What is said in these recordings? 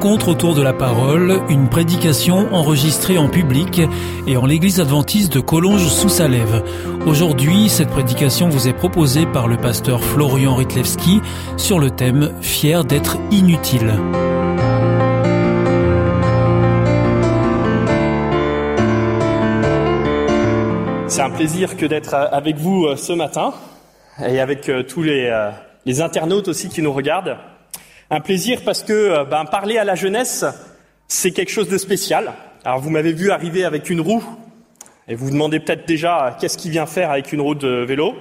Rencontre autour de la parole, une prédication enregistrée en public et en l'église adventiste de Collonges sous Salève. Aujourd'hui, cette prédication vous est proposée par le pasteur Florian Ritlewski sur le thème Fier d'être inutile. C'est un plaisir que d'être avec vous euh, ce matin et avec euh, tous euh, les internautes aussi qui nous regardent. Un plaisir parce que euh, ben, parler à la jeunesse, c'est quelque chose de spécial. Alors vous m'avez vu arriver avec une roue, et vous vous demandez peut-être déjà euh, qu'est-ce qu'il vient faire avec une roue de vélo.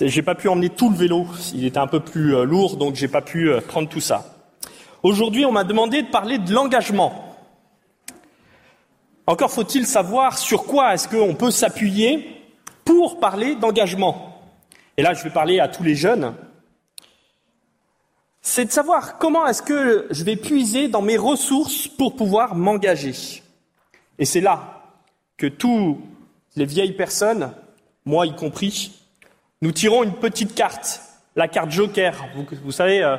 J'ai pas pu emmener tout le vélo, il était un peu plus euh, lourd, donc j'ai pas pu prendre tout ça. Aujourd'hui, on m'a demandé de parler de l'engagement. Encore faut-il savoir sur quoi est-ce qu'on peut s'appuyer pour parler d'engagement. Et là, je vais parler à tous les jeunes, c'est de savoir comment est-ce que je vais puiser dans mes ressources pour pouvoir m'engager. Et c'est là que tous les vieilles personnes, moi y compris, nous tirons une petite carte, la carte joker. Vous, savez, euh,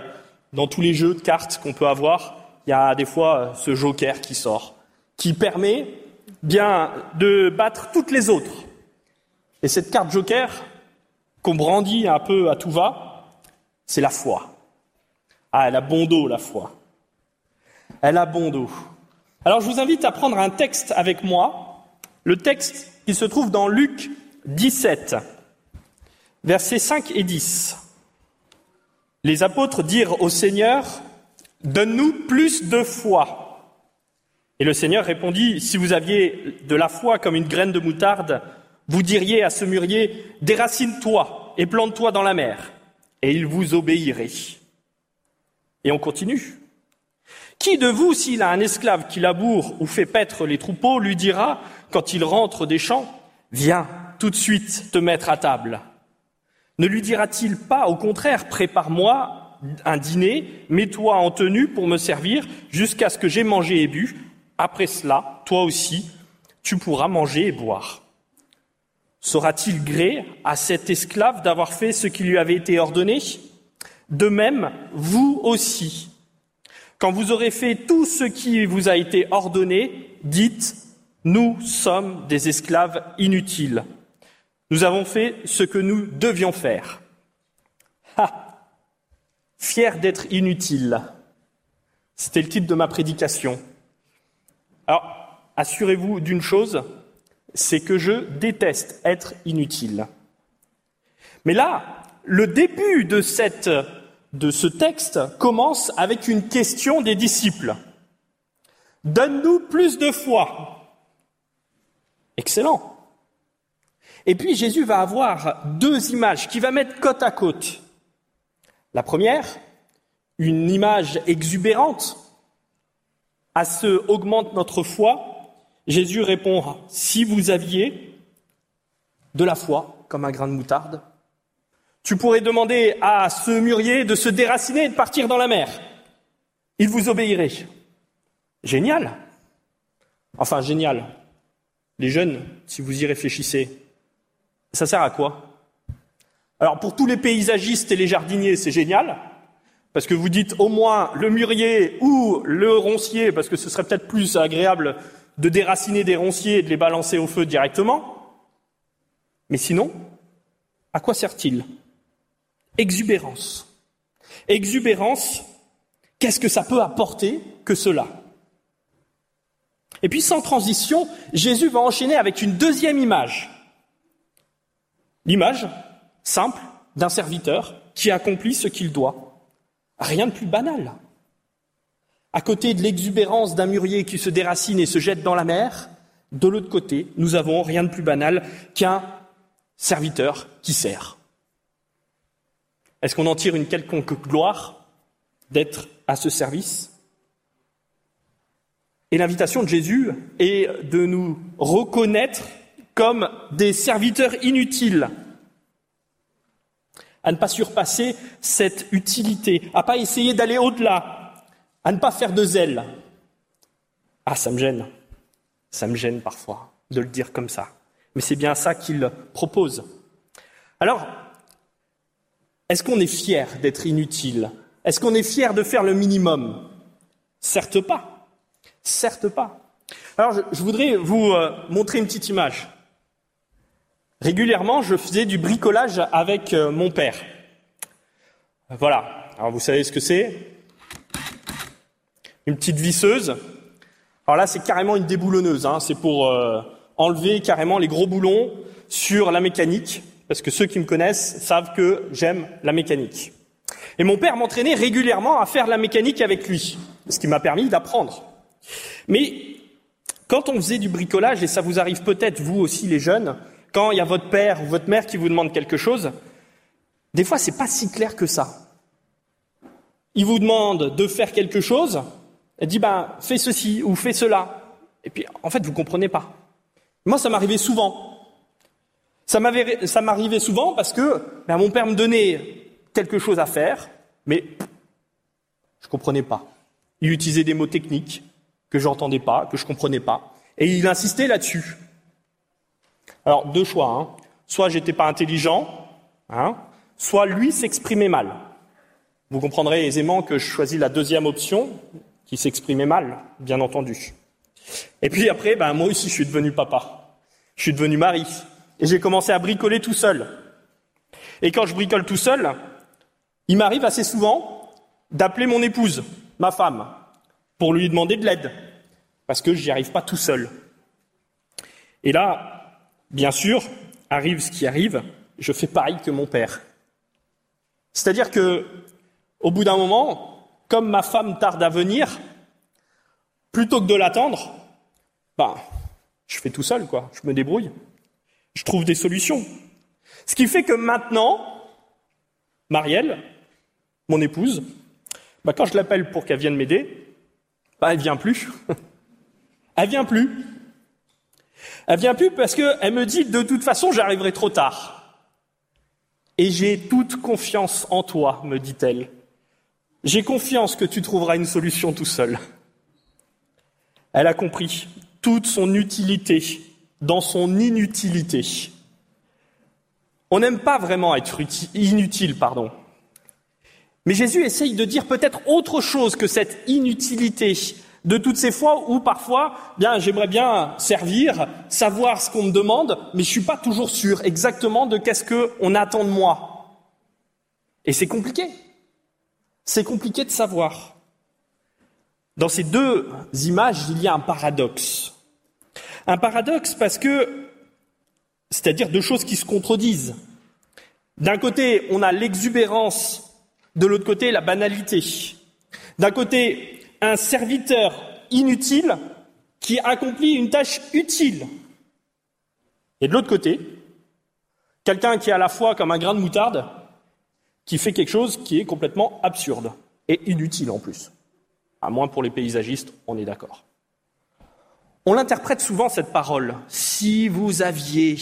dans tous les jeux de cartes qu'on peut avoir, il y a des fois euh, ce joker qui sort, qui permet bien de battre toutes les autres. Et cette carte joker, qu'on brandit un peu à tout va, c'est la foi. Ah, elle a bon dos, la foi. Elle a bon dos. Alors je vous invite à prendre un texte avec moi, le texte qui se trouve dans Luc 17, versets 5 et 10. Les apôtres dirent au Seigneur, Donne-nous plus de foi. Et le Seigneur répondit, Si vous aviez de la foi comme une graine de moutarde, vous diriez à ce mûrier, Déracine-toi et plante-toi dans la mer, et il vous obéirait. Et on continue. Qui de vous, s'il a un esclave qui laboure ou fait paître les troupeaux, lui dira, quand il rentre des champs, Viens tout de suite te mettre à table Ne lui dira-t-il pas, au contraire, prépare-moi un dîner, mets-toi en tenue pour me servir jusqu'à ce que j'ai mangé et bu. Après cela, toi aussi, tu pourras manger et boire. Sera-t-il gré à cet esclave d'avoir fait ce qui lui avait été ordonné? De même, vous aussi, quand vous aurez fait tout ce qui vous a été ordonné, dites, nous sommes des esclaves inutiles. Nous avons fait ce que nous devions faire. Ha Fier d'être inutile. C'était le titre de ma prédication. Alors, assurez-vous d'une chose, c'est que je déteste être inutile. Mais là, le début de, ce texte commence avec une question des disciples. Donne-nous plus de foi. Excellent. Et puis Jésus va avoir deux images qu'il va mettre côte à côte. La première, une image exubérante. À ce augmente notre foi. Jésus répond, si vous aviez de la foi comme un grain de moutarde, tu pourrais demander à ce mûrier de se déraciner et de partir dans la mer. Il vous obéirait. Génial. Enfin, génial. Les jeunes, si vous y réfléchissez, ça sert à quoi? Alors, pour tous les paysagistes et les jardiniers, c'est génial, parce que vous dites au moins le mûrier ou le roncier, parce que ce serait peut-être plus agréable de déraciner des ronciers et de les balancer au feu directement. Mais sinon, à quoi sert-il? Exubérance. Exubérance, qu'est-ce que ça peut apporter que cela? Et puis sans transition, Jésus va enchaîner avec une deuxième image. L'image simple d'un serviteur qui accomplit ce qu'il doit. Rien de plus banal. À côté de l'exubérance d'un mûrier qui se déracine et se jette dans la mer, de l'autre côté, nous avons rien de plus banal qu'un serviteur qui sert. Est-ce qu'on en tire une quelconque gloire d'être à ce service? Et l'invitation de Jésus est de nous reconnaître comme des serviteurs inutiles, à ne pas surpasser cette utilité, à pas essayer d'aller au-delà, à ne pas faire de zèle. Ah, ça me gêne, ça me gêne parfois de le dire comme ça, mais c'est bien ça qu'il propose. Alors, est-ce qu'on est fier d'être inutile? Est-ce qu'on est fier de faire le minimum? Certes pas. Certes pas. Alors, je, voudrais vous euh, montrer une petite image. Régulièrement, je faisais du bricolage avec euh, mon père. Voilà. Alors, vous savez ce que c'est? Une petite visseuse. Alors là, c'est carrément une déboulonneuse. Hein. C'est pour euh, enlever carrément les gros boulons sur la mécanique parce que ceux qui me connaissent savent que j'aime la mécanique. Et mon père m'entraînait régulièrement à faire la mécanique avec lui, ce qui m'a permis d'apprendre. Mais quand on faisait du bricolage, et ça vous arrive peut-être vous aussi les jeunes, quand il y a votre père ou votre mère qui vous demande quelque chose, des fois c'est pas si clair que ça. Il vous demande de faire quelque chose, elle dit ben fais ceci ou fais cela, et puis en fait vous comprenez pas. Moi ça m'arrivait souvent. Ça m'arrivait souvent parce que ben, mon père me donnait quelque chose à faire, mais je ne comprenais pas. Il utilisait des mots techniques que je n'entendais pas, que je ne comprenais pas, et il insistait là-dessus. Alors, deux choix. Hein. Soit j'étais pas intelligent, hein, soit lui s'exprimait mal. Vous comprendrez aisément que je choisis la deuxième option, qui s'exprimait mal, bien entendu. Et puis après, ben, moi aussi, je suis devenu papa. Je suis devenu mari. Et j'ai commencé à bricoler tout seul. Et quand je bricole tout seul, il m'arrive assez souvent d'appeler mon épouse, ma femme, pour lui demander de l'aide, parce que je n'y arrive pas tout seul. Et là, bien sûr, arrive ce qui arrive, je fais pareil que mon père. C'est-à-dire que, au bout d'un moment, comme ma femme tarde à venir, plutôt que de l'attendre, ben, je fais tout seul, quoi. Je me débrouille je trouve des solutions. Ce qui fait que maintenant, Marielle, mon épouse, bah, quand je l'appelle pour qu'elle vienne m'aider, bah, elle vient plus. elle vient plus. Elle vient plus parce qu'elle me dit de toute façon j'arriverai trop tard. Et j'ai toute confiance en toi, me dit-elle. J'ai confiance que tu trouveras une solution tout seul. Elle a compris toute son utilité dans son inutilité. On n'aime pas vraiment être inutile, pardon. Mais Jésus essaye de dire peut-être autre chose que cette inutilité de toutes ces fois où parfois, bien, j'aimerais bien servir, savoir ce qu'on me demande, mais je suis pas toujours sûr exactement de qu'est-ce qu'on attend de moi. Et c'est compliqué. C'est compliqué de savoir. Dans ces deux images, il y a un paradoxe. Un paradoxe parce que, c'est-à-dire deux choses qui se contredisent. D'un côté, on a l'exubérance, de l'autre côté, la banalité. D'un côté, un serviteur inutile qui accomplit une tâche utile. Et de l'autre côté, quelqu'un qui est à la fois comme un grain de moutarde, qui fait quelque chose qui est complètement absurde et inutile en plus. À moins pour les paysagistes, on est d'accord. On l'interprète souvent cette parole. Si vous aviez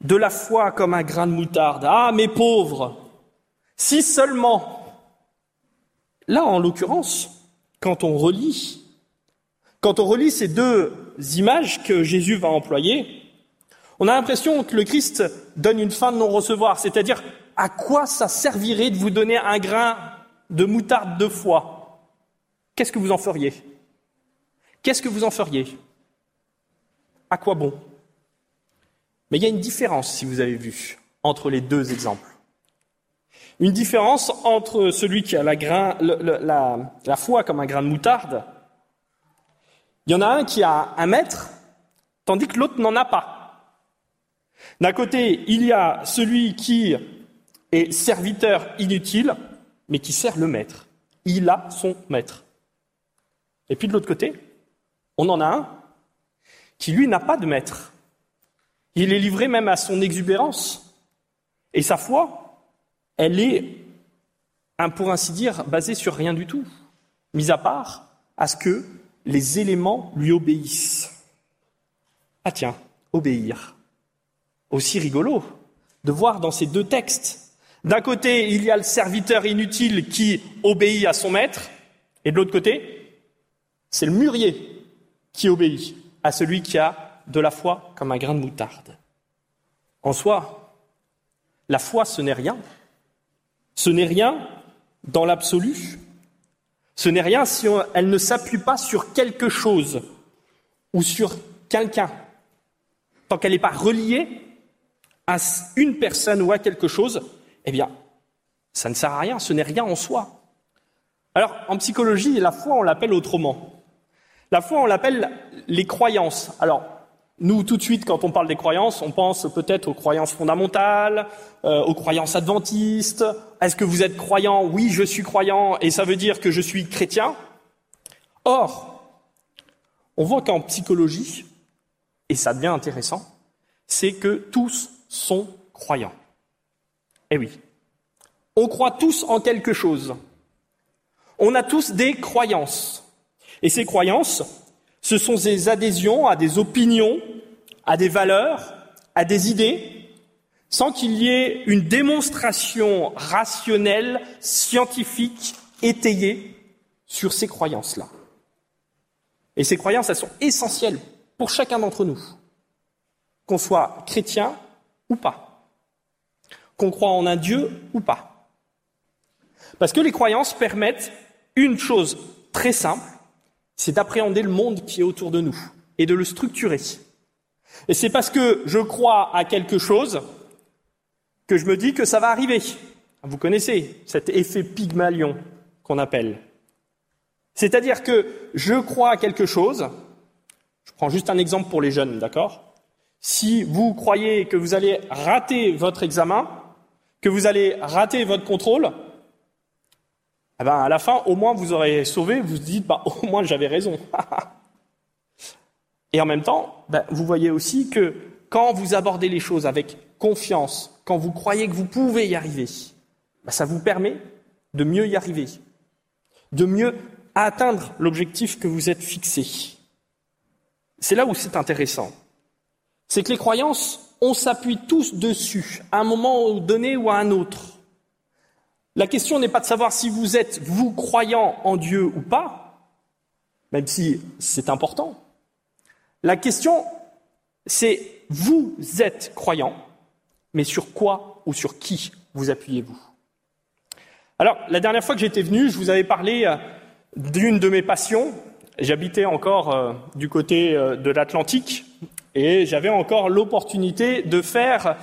de la foi comme un grain de moutarde, ah mes pauvres, si seulement. Là, en l'occurrence, quand on relit, quand on relit ces deux images que Jésus va employer, on a l'impression que le Christ donne une fin de non-recevoir, c'est-à-dire à quoi ça servirait de vous donner un grain de moutarde de foi? Qu'est-ce que vous en feriez? Qu'est-ce que vous en feriez? À quoi bon? Mais il y a une différence, si vous avez vu, entre les deux exemples. Une différence entre celui qui a la, foi comme un grain de moutarde. Il y en a un qui a un maître, tandis que l'autre n'en a pas. D'un côté, il y a celui qui est serviteur inutile, mais qui sert le maître. Il a son maître. Et puis de l'autre côté, on en a un qui, lui, n'a pas de maître. Il est livré même à son exubérance. Et sa foi, elle est, pour ainsi dire, basée sur rien du tout, mis à part à ce que les éléments lui obéissent. Ah tiens, obéir. Aussi rigolo de voir dans ces deux textes. D'un côté, il y a le serviteur inutile qui obéit à son maître, et de l'autre côté, c'est le mûrier qui obéit à celui qui a de la foi comme un grain de moutarde. En soi, la foi, ce n'est rien. Ce n'est rien dans l'absolu. Ce n'est rien si elle ne s'appuie pas sur quelque chose ou sur quelqu'un. Tant qu'elle n'est pas reliée à une personne ou à quelque chose, eh bien, ça ne sert à rien, ce n'est rien en soi. Alors, en psychologie, la foi, on l'appelle autrement. La foi, on l'appelle les croyances. Alors, nous, tout de suite, quand on parle des croyances, on pense peut-être aux croyances fondamentales, euh, aux croyances adventistes. Est-ce que vous êtes croyant? Oui, je suis croyant, et ça veut dire que je suis chrétien. Or, on voit qu'en psychologie, et ça devient intéressant, c'est que tous sont croyants. Eh oui, on croit tous en quelque chose. On a tous des croyances. Et ces croyances, ce sont des adhésions à des opinions, à des valeurs, à des idées, sans qu'il y ait une démonstration rationnelle, scientifique, étayée sur ces croyances-là. Et ces croyances, elles sont essentielles pour chacun d'entre nous, qu'on soit chrétien ou pas, qu'on croit en un Dieu ou pas. Parce que les croyances permettent une chose très simple, c'est d'appréhender le monde qui est autour de nous et de le structurer. Et c'est parce que je crois à quelque chose que je me dis que ça va arriver. Vous connaissez cet effet Pygmalion qu'on appelle. C'est-à-dire que je crois à quelque chose, je prends juste un exemple pour les jeunes, d'accord? Si vous croyez que vous allez rater votre examen, que vous allez rater votre contrôle, eh ben, à la fin, au moins, vous aurez sauvé, vous vous dites, bah, au moins, j'avais raison. Et en même temps, ben, vous voyez aussi que quand vous abordez les choses avec confiance, quand vous croyez que vous pouvez y arriver, ben, ça vous permet de mieux y arriver, de mieux atteindre l'objectif que vous êtes fixé. C'est là où c'est intéressant. C'est que les croyances, on s'appuie tous dessus, à un moment donné ou à un autre. La question n'est pas de savoir si vous êtes, vous, croyant en Dieu ou pas, même si c'est important. La question, c'est vous êtes croyant, mais sur quoi ou sur qui vous appuyez-vous? Alors, la dernière fois que j'étais venu, je vous avais parlé euh, d'une de mes passions. J'habitais encore euh, du côté euh, de l'Atlantique et j'avais encore l'opportunité de faire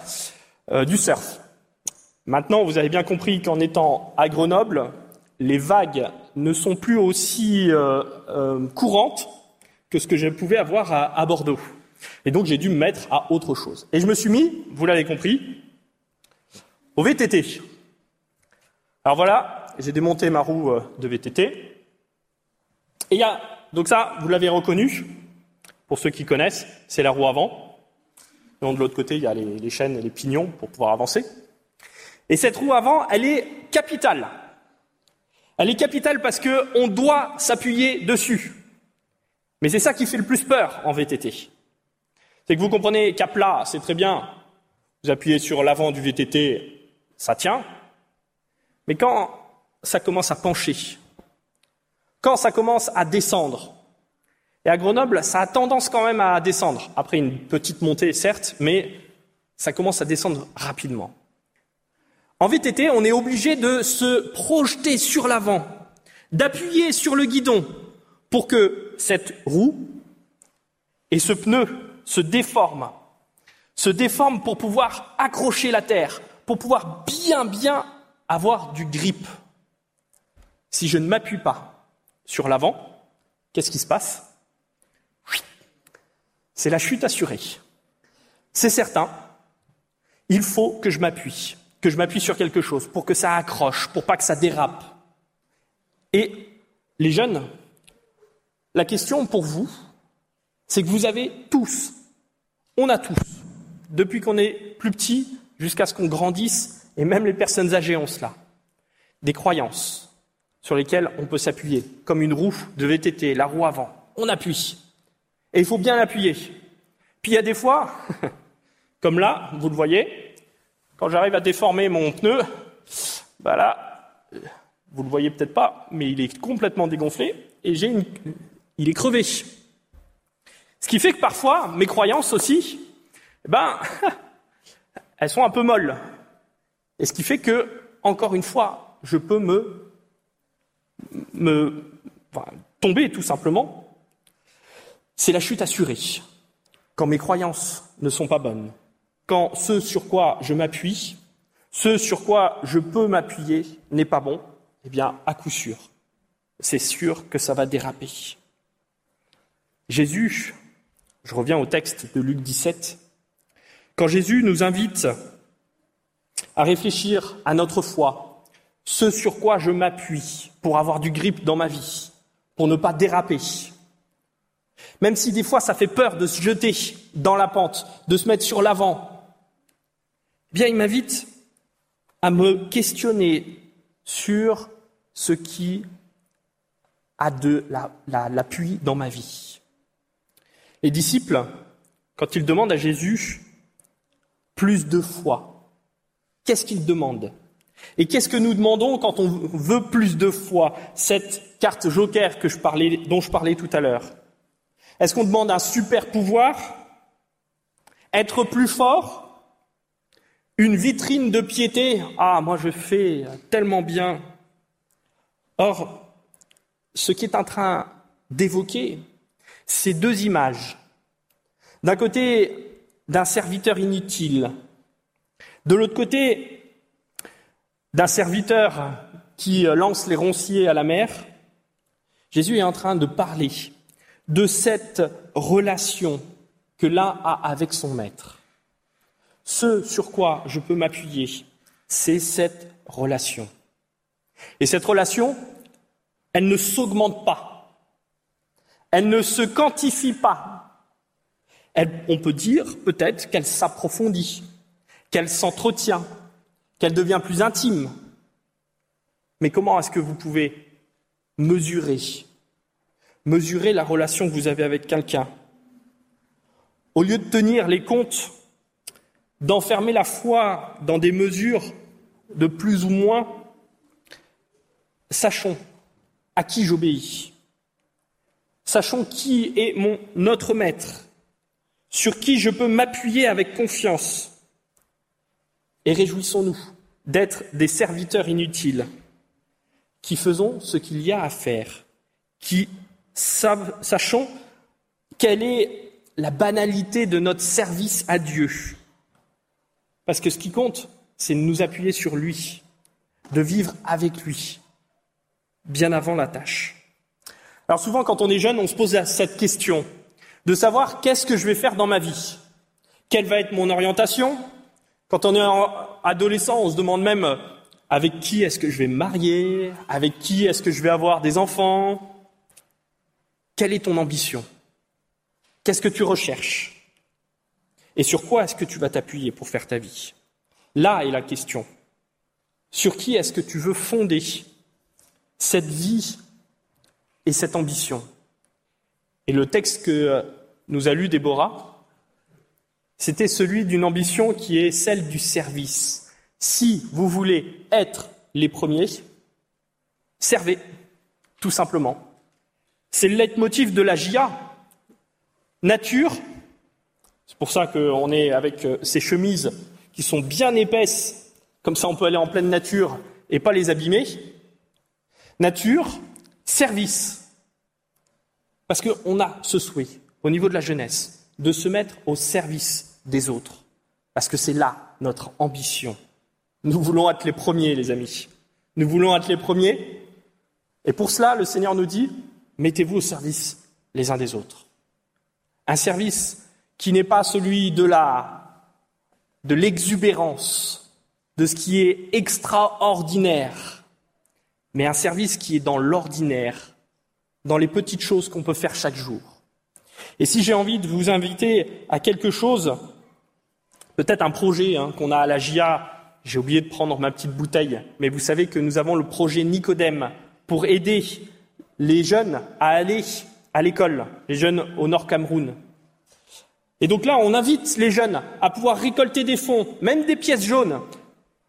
du surf. Maintenant, vous avez bien compris qu'en étant à Grenoble, les vagues ne sont plus aussi euh, euh, courantes que ce que je pouvais avoir à, Bordeaux. Et donc j'ai dû me mettre à autre chose. Et je me suis mis, vous l'avez compris, au VTT. Alors voilà, j'ai démonté ma roue euh, de VTT. Et il y a, donc ça, vous l'avez reconnu, pour ceux qui connaissent, c'est la roue avant. Donc de l'autre côté, il y a les chaînes et les pignons pour pouvoir avancer. Et cette roue avant, elle est capitale. Elle est capitale parce qu'on doit s'appuyer dessus. Mais c'est ça qui fait le plus peur en VTT. C'est que vous comprenez qu'à plat, c'est très bien. Vous appuyez sur l'avant du VTT, ça tient. Mais quand ça commence à pencher, quand ça commence à descendre, et à Grenoble, ça a tendance quand même à descendre, après une petite montée certes, mais ça commence à descendre rapidement. En VTT, on est obligé de se projeter sur l'avant, d'appuyer sur le guidon pour que cette roue et ce pneu se déforment, se déforment pour pouvoir accrocher la terre, pour pouvoir bien bien avoir du grip. Si je ne m'appuie pas sur l'avant, qu'est-ce qui se passe? C'est la chute assurée. C'est certain, il faut que je m'appuie que je m'appuie sur quelque chose, pour que ça accroche, pour pas que ça dérape. Et les jeunes, la question pour vous, c'est que vous avez tous, on a tous, depuis qu'on est plus petit jusqu'à ce qu'on grandisse, et même les personnes âgées ont cela, des croyances sur lesquelles on peut s'appuyer, comme une roue de VTT, la roue avant. on appuie. Et il faut bien l'appuyer. Puis il y a des fois, comme là, vous le voyez, quand j'arrive à déformer mon pneu, bah là, vous le voyez peut-être pas, mais il est complètement dégonflé et il est crevé. Ce qui fait que parfois, mes croyances aussi, eh ben, elles sont un peu molles. Et ce qui fait que, encore une fois, je peux me, me tomber tout simplement. C'est la chute assurée. Quand mes croyances ne sont pas bonnes, quand ce sur quoi je m'appuie, ce sur quoi je peux m'appuyer n'est pas bon, eh bien, à coup sûr, c'est sûr que ça va déraper. Jésus, je reviens au texte de Luc 17, quand Jésus nous invite à réfléchir à notre foi, ce sur quoi je m'appuie pour avoir du grip dans ma vie, pour ne pas déraper. Même si des fois ça fait peur de se jeter dans la pente, de se mettre sur l'avant, bien il m'invite à me questionner sur ce qui a de l'appui dans ma vie. Les disciples, quand ils demandent à Jésus plus de foi, qu'est-ce qu'ils demandent? Et qu'est-ce que nous demandons quand on veut plus de foi? Cette carte joker que je parlais, dont je parlais tout à l'heure. Est-ce qu'on demande un super pouvoir? Être plus fort? Une vitrine de piété Ah, moi je fais tellement bien. Or, ce qui est en train d'évoquer, ces deux images. D'un côté, d'un serviteur inutile. De l'autre côté, d'un serviteur qui lance les ronciers à la mer. Jésus est en train de parler de cette relation que l'un a avec son maître. Ce sur quoi je peux m'appuyer, c'est cette relation. Et cette relation, elle ne s'augmente pas. Elle ne se quantifie pas. on peut dire peut-être qu'elle s'approfondit, qu'elle s'entretient, qu'elle devient plus intime. Mais comment est-ce que vous pouvez mesurer Mesurer la relation que vous avez avec quelqu'un? Au lieu de tenir les comptes, d'enfermer la foi dans des mesures de plus ou moins, sachons à qui j'obéis. Sachons qui est notre maître, sur qui je peux m'appuyer avec confiance. Et réjouissons-nous d'être des serviteurs inutiles, qui faisons ce qu'il y a à faire, qui sachons quelle est la banalité de notre service à Dieu. Parce que ce qui compte, c'est de nous appuyer sur lui, de vivre avec lui, bien avant la tâche. Alors souvent, quand on est jeune, on se pose cette question de savoir qu'est-ce que je vais faire dans ma vie. Quelle va être mon orientation? Quand on est adolescent, on se demande même avec qui est-ce que je vais me marier? Avec qui est-ce que je vais avoir des enfants? Quelle est ton ambition? Qu'est-ce que tu recherches? Et sur quoi est-ce que tu vas t'appuyer pour faire ta vie? Là est la question. Sur qui est-ce que tu veux fonder cette vie et cette ambition? Et le texte que nous a lu Déborah, c'était celui d'une ambition qui est celle du service. Si vous voulez être les premiers, servez, tout simplement. C'est le leitmotiv de la GIA. Nature, c'est pour ça qu'on est avec euh, ces chemises qui sont bien épaisses, comme ça on peut aller en pleine nature et pas les abîmer. Nature, service. Parce qu'on a ce souhait, au niveau de la jeunesse, de se mettre au service des autres. Parce que c'est là notre ambition. Nous voulons être les premiers, les amis. Nous voulons être les premiers. Et pour cela, le Seigneur nous dit, mettez-vous au service les uns des autres. Un service qui n'est pas celui de la, de l'exubérance, de ce qui est extraordinaire, mais un service qui est dans l'ordinaire, dans les petites choses qu'on peut faire chaque jour. Et si j'ai envie de vous inviter à quelque chose, peut-être un projet hein, qu'on a à la GIA, j'ai oublié de prendre ma petite bouteille, mais vous savez que nous avons le projet Nicodème pour aider les jeunes à aller à l'école, les jeunes au Nord Cameroun. Et donc là, on invite les jeunes à pouvoir récolter des fonds, même des pièces jaunes.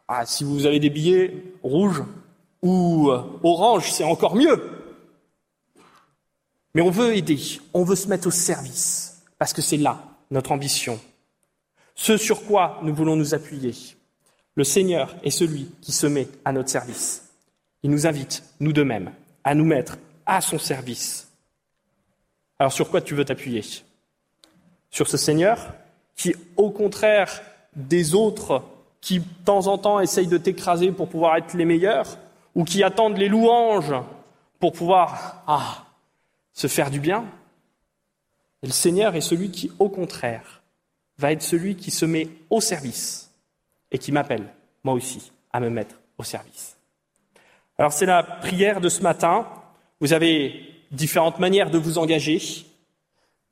Ah, si vous avez des billets rouges ou euh, orange, c'est encore mieux. Mais on veut aider, on veut se mettre au service, parce que c'est là notre ambition. Ce sur quoi nous voulons nous appuyer. Le Seigneur est celui qui se met à notre service. Il nous invite, nous de même, à nous mettre à son service. Alors sur quoi tu veux t'appuyer? Sur ce Seigneur qui, au contraire des autres qui, de temps en temps, essayent de t'écraser pour pouvoir être les meilleurs, ou qui attendent les louanges pour pouvoir ah, se faire du bien. Le Seigneur est celui qui, au contraire, va être celui qui se met au service et qui m'appelle, moi aussi, à me mettre au service. Alors c'est la prière de ce matin. Vous avez différentes manières de vous engager,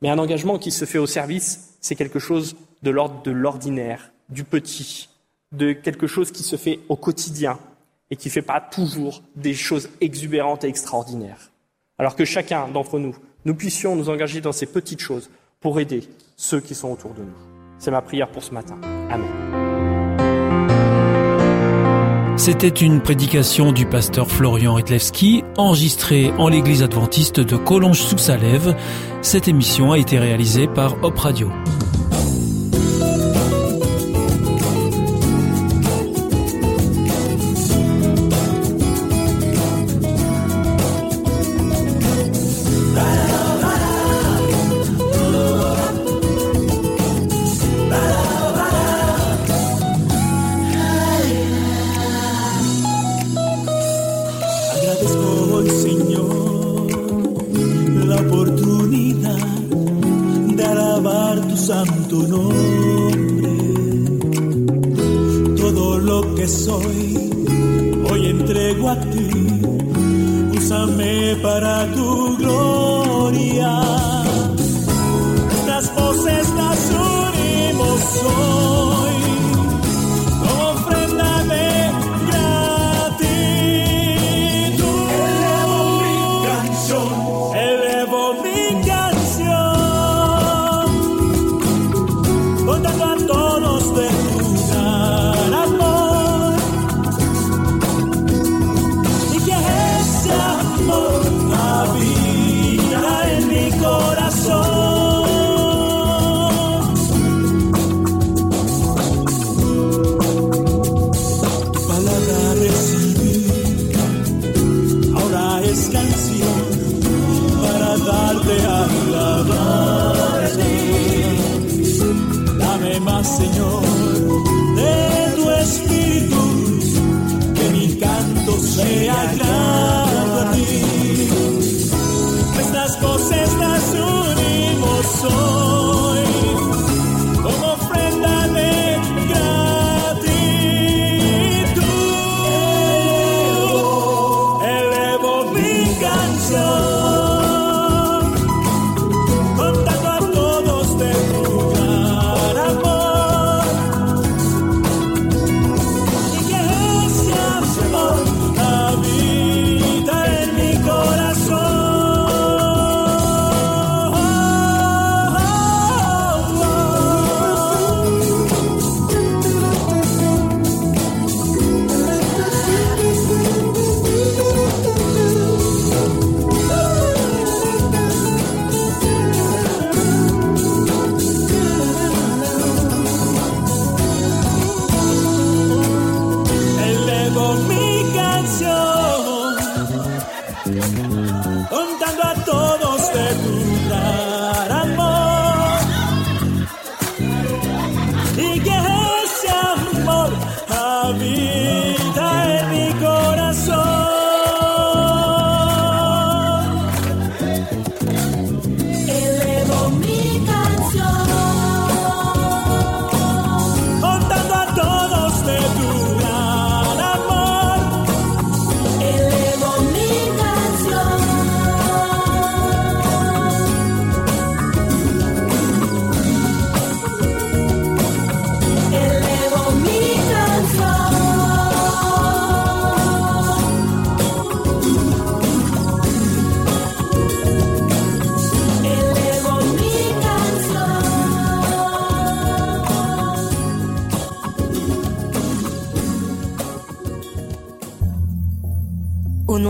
mais un engagement qui se fait au service, c'est quelque chose de l'ordre de l'ordinaire, du petit, de quelque chose qui se fait au quotidien et qui ne fait pas toujours des choses exubérantes et extraordinaires. Alors que chacun d'entre nous, nous puissions nous engager dans ces petites choses pour aider ceux qui sont autour de nous. C'est ma prière pour ce matin. Amen. C'était une prédication du pasteur Florian Ritlewski, enregistrée en l'église adventiste de Collonges-sous-Salève. Cette émission a été réalisée par Hop Radio.